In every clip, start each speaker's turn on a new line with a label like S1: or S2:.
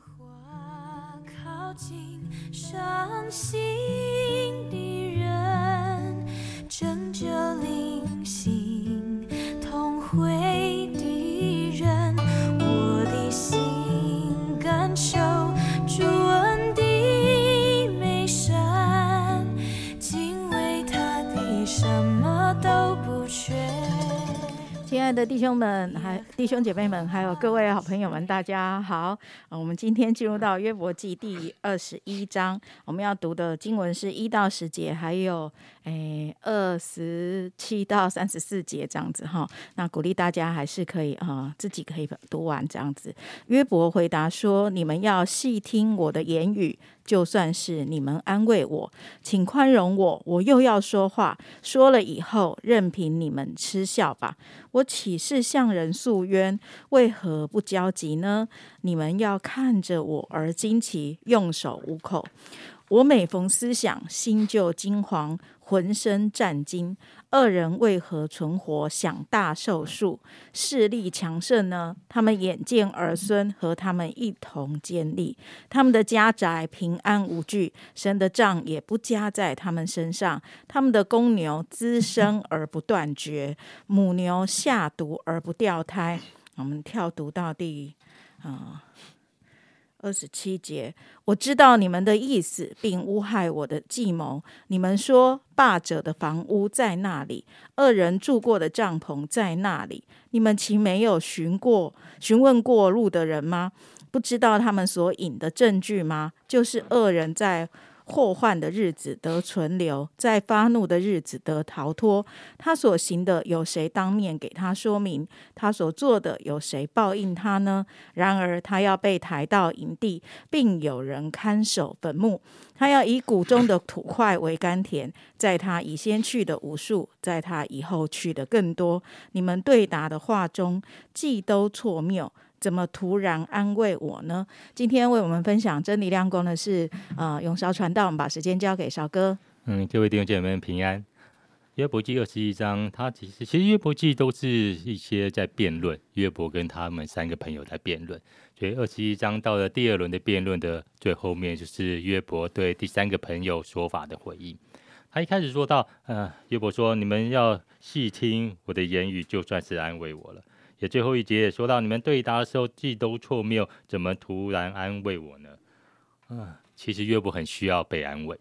S1: 花靠近伤心。的
S2: 弟兄们，还弟兄姐妹们，还有各位好朋友们，大家好。呃我们今天进入到约伯记第二十一章，我们要读的经文是一到十节，还有诶二十七到三十四节这样子哈。那鼓励大家还是可以啊、自己可以读完这样子。约伯回答说：“你们要细听我的言语，就算是你们安慰我，请宽容我，我又要说话。说了以后，任凭你们嗤笑吧。我岂是向人诉冤？为何不焦急呢？你们要看着我而惊奇，用手捂口。我每逢思想，心就惊惶，浑身战惊。二人为何存活，享大寿数？势力强盛呢？他们眼见儿孙和他们一同建立，他们的家宅平安无惧，神的杖也不加在他们身上。他们的公牛滋生而不断绝，母牛下毒而不掉胎。我们跳读到第啊二十七节，我知道你们的意思，并诬害我的计谋。你们说霸者的房屋在那里，恶人住过的帐篷在那里。你们其没有询过、询问过路的人吗？不知道他们所引的证据吗？就是恶人在祸患的日子得存留，在发怒的日子得逃脱。他所行的，有谁当面给他说明？他所做的，有谁报应他呢？然而他要被抬到营地，并有人看守坟墓。他要以谷中的土块为甘甜，在他以先去的无数，在他以后去的更多。你们对答的话中，既都错谬。怎么突然安慰我呢？今天为我们分享真理亮光的是呃永韶传道，我们把时间交给韶哥。
S3: 嗯，各位弟兄姐妹们平安。约伯记二十一章，他其实其实约伯记都是一些在辩论，约伯跟他们三个朋友在辩论。所以二十一章到了第二轮的辩论的最后面，就是约伯对第三个朋友说法的回应。他一开始说到，呃，约伯说：“你们要细听我的言语，就算是安慰我了。”也最后一节也说到，你们对答的时候既都错谬，怎么突然安慰我呢？嗯、其实约伯很需要被安慰。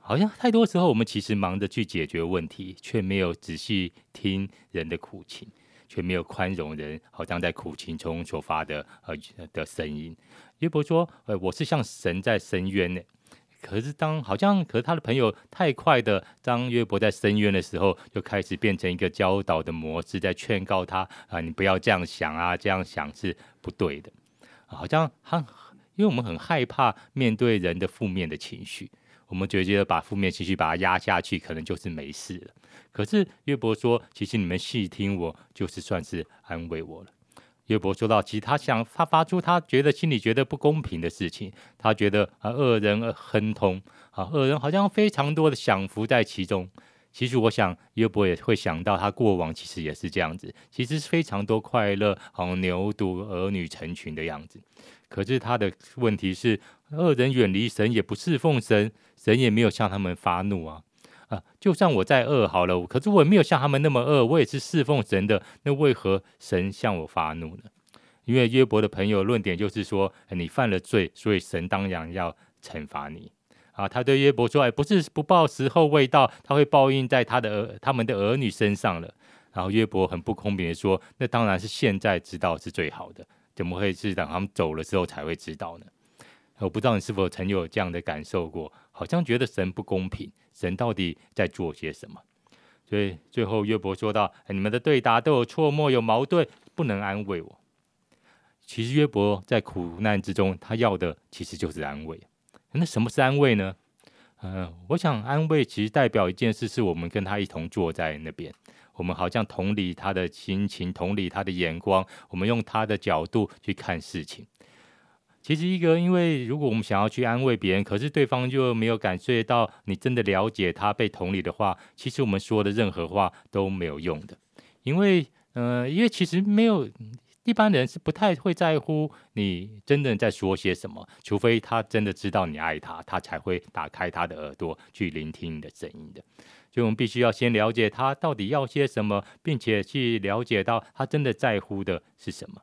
S3: 好像太多时候，我们其实忙着去解决问题，却没有仔细听人的苦情，却没有宽容人，好像在苦情中所发的呃的声音。约伯说：“呃，我是像神在申冤呢。”可是当好像，可是他的朋友太快的，当约伯在申冤的时候，就开始变成一个教导的模式，在劝告他啊，你不要这样想啊，这样想是不对的。好像他，因为我们很害怕面对人的负面的情绪，我们觉得把负面情绪把它压下去，可能就是没事了。可是约伯说，其实你们细听我，就是算是安慰我了。约伯说到，其实他想他发出他觉得心里觉得不公平的事情，他觉得啊恶人亨通啊恶人好像非常多的享福在其中。其实我想约伯也会想到，他过往其实也是这样子，其实是非常多快乐，好像牛犊儿女成群的样子。可是他的问题是，恶人远离神，也不侍奉神，神也没有向他们发怒啊。啊，就算我再饿好了，可是我也没有像他们那么饿，我也是侍奉神的，那为何神向我发怒呢？因为约伯的朋友论点就是说，你犯了罪，所以神当然要惩罚你。啊，他对约伯说，哎，不是不报时候未到，他会报应在他的儿他们的儿女身上了。然后约伯很不公平的说，那当然是现在知道是最好的，怎么会是等他们走了之后才会知道呢？我不知道你是否曾有这样的感受过，好像觉得神不公平，神到底在做些什么？所以最后约伯说到：“哎你们的对答都有错莫有矛盾，不能安慰我。”其实约伯在苦难之中，他要的其实就是安慰。那什么是安慰呢？嗯、我想安慰其实代表一件事，是我们跟他一同坐在那边，我们好像同理他的心情，同理他的眼光，我们用他的角度去看事情。其实一个，因为如果我们想要去安慰别人，可是对方就没有感受到你真的了解他、被同理的话，其实我们说的任何话都没有用的，因为，呃，因为其实没有一般人是不太会在乎你真正在说些什么，除非他真的知道你爱他，他才会打开他的耳朵去聆听你的声音的。所以，我们必须要先了解他到底要些什么，并且去了解到他真的在乎的是什么。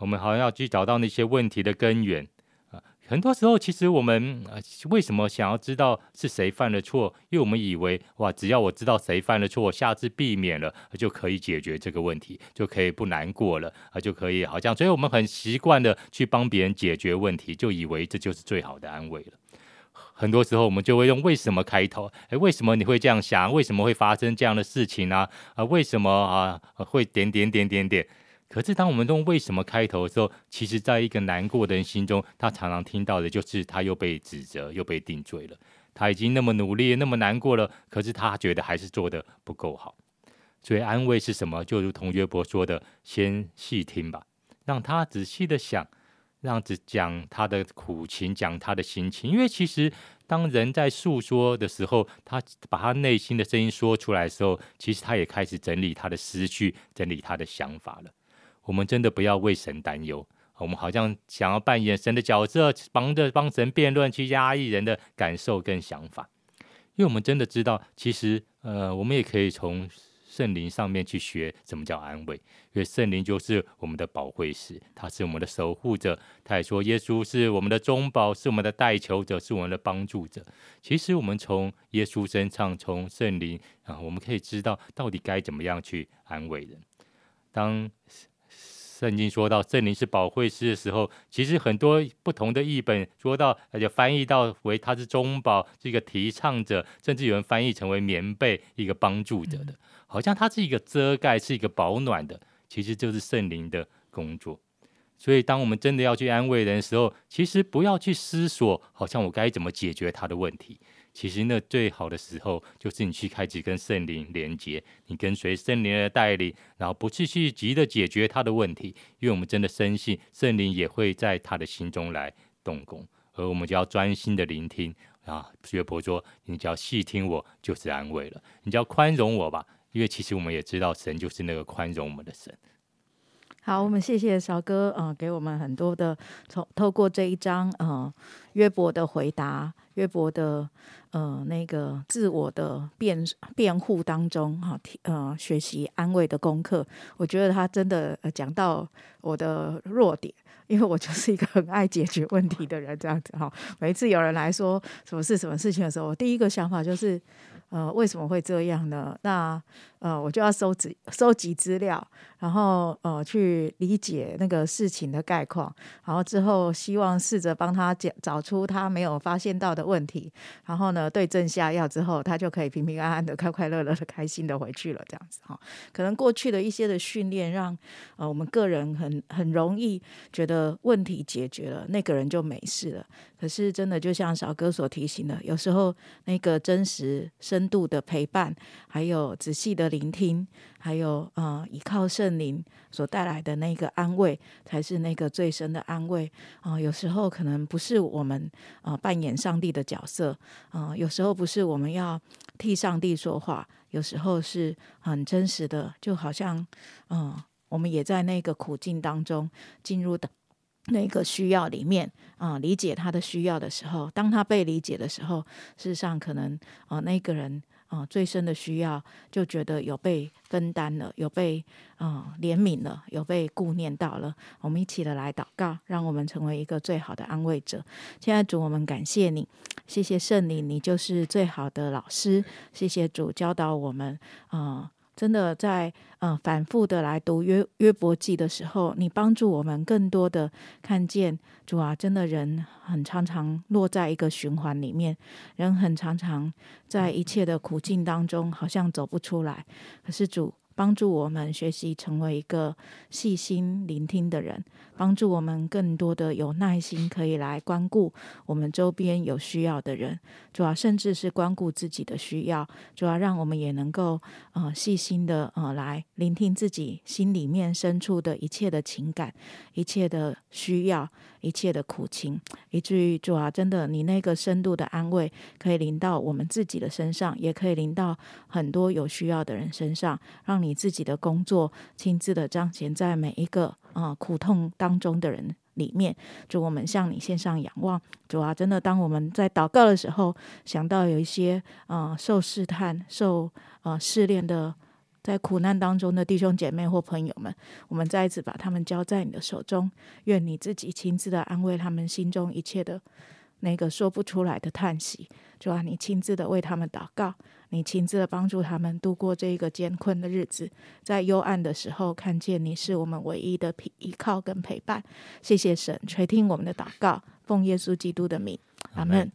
S3: 我们好像要去找到那些问题的根源啊。很多时候，其实我们为什么想要知道是谁犯了错？因为我们以为，哇，只要我知道谁犯了错，下次避免了，就可以解决这个问题，就可以不难过了，啊，就可以好像，所以我们很习惯的去帮别人解决问题，就以为这就是最好的安慰了。很多时候，我们就会用“为什么”开头，诶，为什么你会这样想？为什么会发生这样的事情呢？啊，为什么啊会点点点点点？可是，当我们用“为什么”开头的时候，其实在一个难过的人心中，他常常听到的就是他又被指责，又被定罪了。他已经那么努力，那么难过了，可是他觉得还是做的不够好。所以，安慰是什么？就如同约伯说的：“先细听吧，让他仔细的想，让只讲他的苦情，讲他的心情。因为其实，当人在诉说的时候，他把他内心的声音说出来的时候，其实他也开始整理他的思绪，整理他的想法了。”我们真的不要为神担忧，我们好像想要扮演神的角色，帮着帮神辩论，去压抑人的感受跟想法。因为我们真的知道，其实呃，我们也可以从圣灵上面去学什么叫安慰。因为圣灵就是我们的保惠师，他是我们的守护者。他也说，耶稣是我们的中保，是我们的代求者，是我们的帮助者。其实我们从耶稣身上，从圣灵啊，我们可以知道到底该怎么样去安慰人。当圣经说到圣灵是保惠师的时候，其实很多不同的译本说到，而且翻译到为他是中保，是一个提倡者，甚至有人翻译成为棉被，一个帮助者的，好像他是一个遮盖，是一个保暖的，其实就是圣灵的工作。所以，当我们真的要去安慰人的时候，其实不要去思索，好像我该怎么解决他的问题。其实那最好的时候，就是你去开始跟圣灵连接，你跟随圣灵的带领，然后不是去急着解决他的问题，因为我们真的深信圣灵也会在他的心中来动工，而我们就要专心的聆听啊。约伯说：“你只要细听我，就是安慰了。你只要宽容我吧，因为其实我们也知道，神就是那个宽容我们的神。”
S2: 好，我们谢谢小哥，嗯，给我们很多的从透过这一章，嗯，约伯的回答，约伯的，呃，那个自我的辩辩护当中，哈，呃，学习安慰的功课，我觉得他真的讲到我的弱点，因为我就是一个很爱解决问题的人，这样子哈。每一次有人来说什么事、什么事情的时候，我第一个想法就是，呃，为什么会这样呢？那呃，我就要收集收集资料，然后呃，去理解那个事情的概况，然后之后希望试着帮他找找出他没有发现到的问题，然后呢，对症下药之后，他就可以平平安安的、快快乐乐的、开心的回去了。这样子哈，可能过去的一些的训练，让呃我们个人很很容易觉得问题解决了，那个人就没事了。可是真的就像小哥所提醒的，有时候那个真实、深度的陪伴，还有仔细的。聆听，还有呃，依靠圣灵所带来的那个安慰，才是那个最深的安慰啊。有时候可能不是我们呃扮演上帝的角色，啊，有时候不是我们要替上帝说话，有时候是很真实的，就好像嗯，我们也在那个苦境当中进入的那个需要里面啊，理解他的需要的时候，当他被理解的时候，事实上可能啊，那个人。啊，最深的需要就觉得有被分担了，有被啊怜悯了，有被顾念到了。我们一起的来祷告，让我们成为一个最好的安慰者。现在主，我们感谢你，谢谢圣灵，你就是最好的老师。谢谢主教导我们啊。真的在嗯反复的来读约约伯记的时候，你帮助我们更多的看见主啊，真的人很常常落在一个循环里面，人很常常在一切的苦境当中，好像走不出来。可是主。帮助我们学习成为一个细心聆听的人，帮助我们更多的有耐心，可以来关顾我们周边有需要的人，主要甚至是关顾自己的需要，主要让我们也能够呃细心的呃来聆听自己心里面深处的一切的情感，一切的需要，一切的苦情，以至于主啊，真的你那个深度的安慰可以临到我们自己的身上，也可以临到很多有需要的人身上，让你。你自己的工作亲自的彰显在每一个啊、苦痛当中的人里面。主，我们向你献上仰望。主啊，真的，当我们在祷告的时候，想到有一些啊、受试探、受啊试炼的。在苦难当中的弟兄姐妹或朋友们，我们再一次把他们交在你的手中，愿你自己亲自的安慰他们心中一切的那个说不出来的叹息。主啊，你亲自的为他们祷告，你亲自的帮助他们度过这一个艰困的日子，在幽暗的时候看见你是我们唯一的依依靠跟陪伴。谢谢神垂听我们的祷告，奉耶稣基督的名，阿门。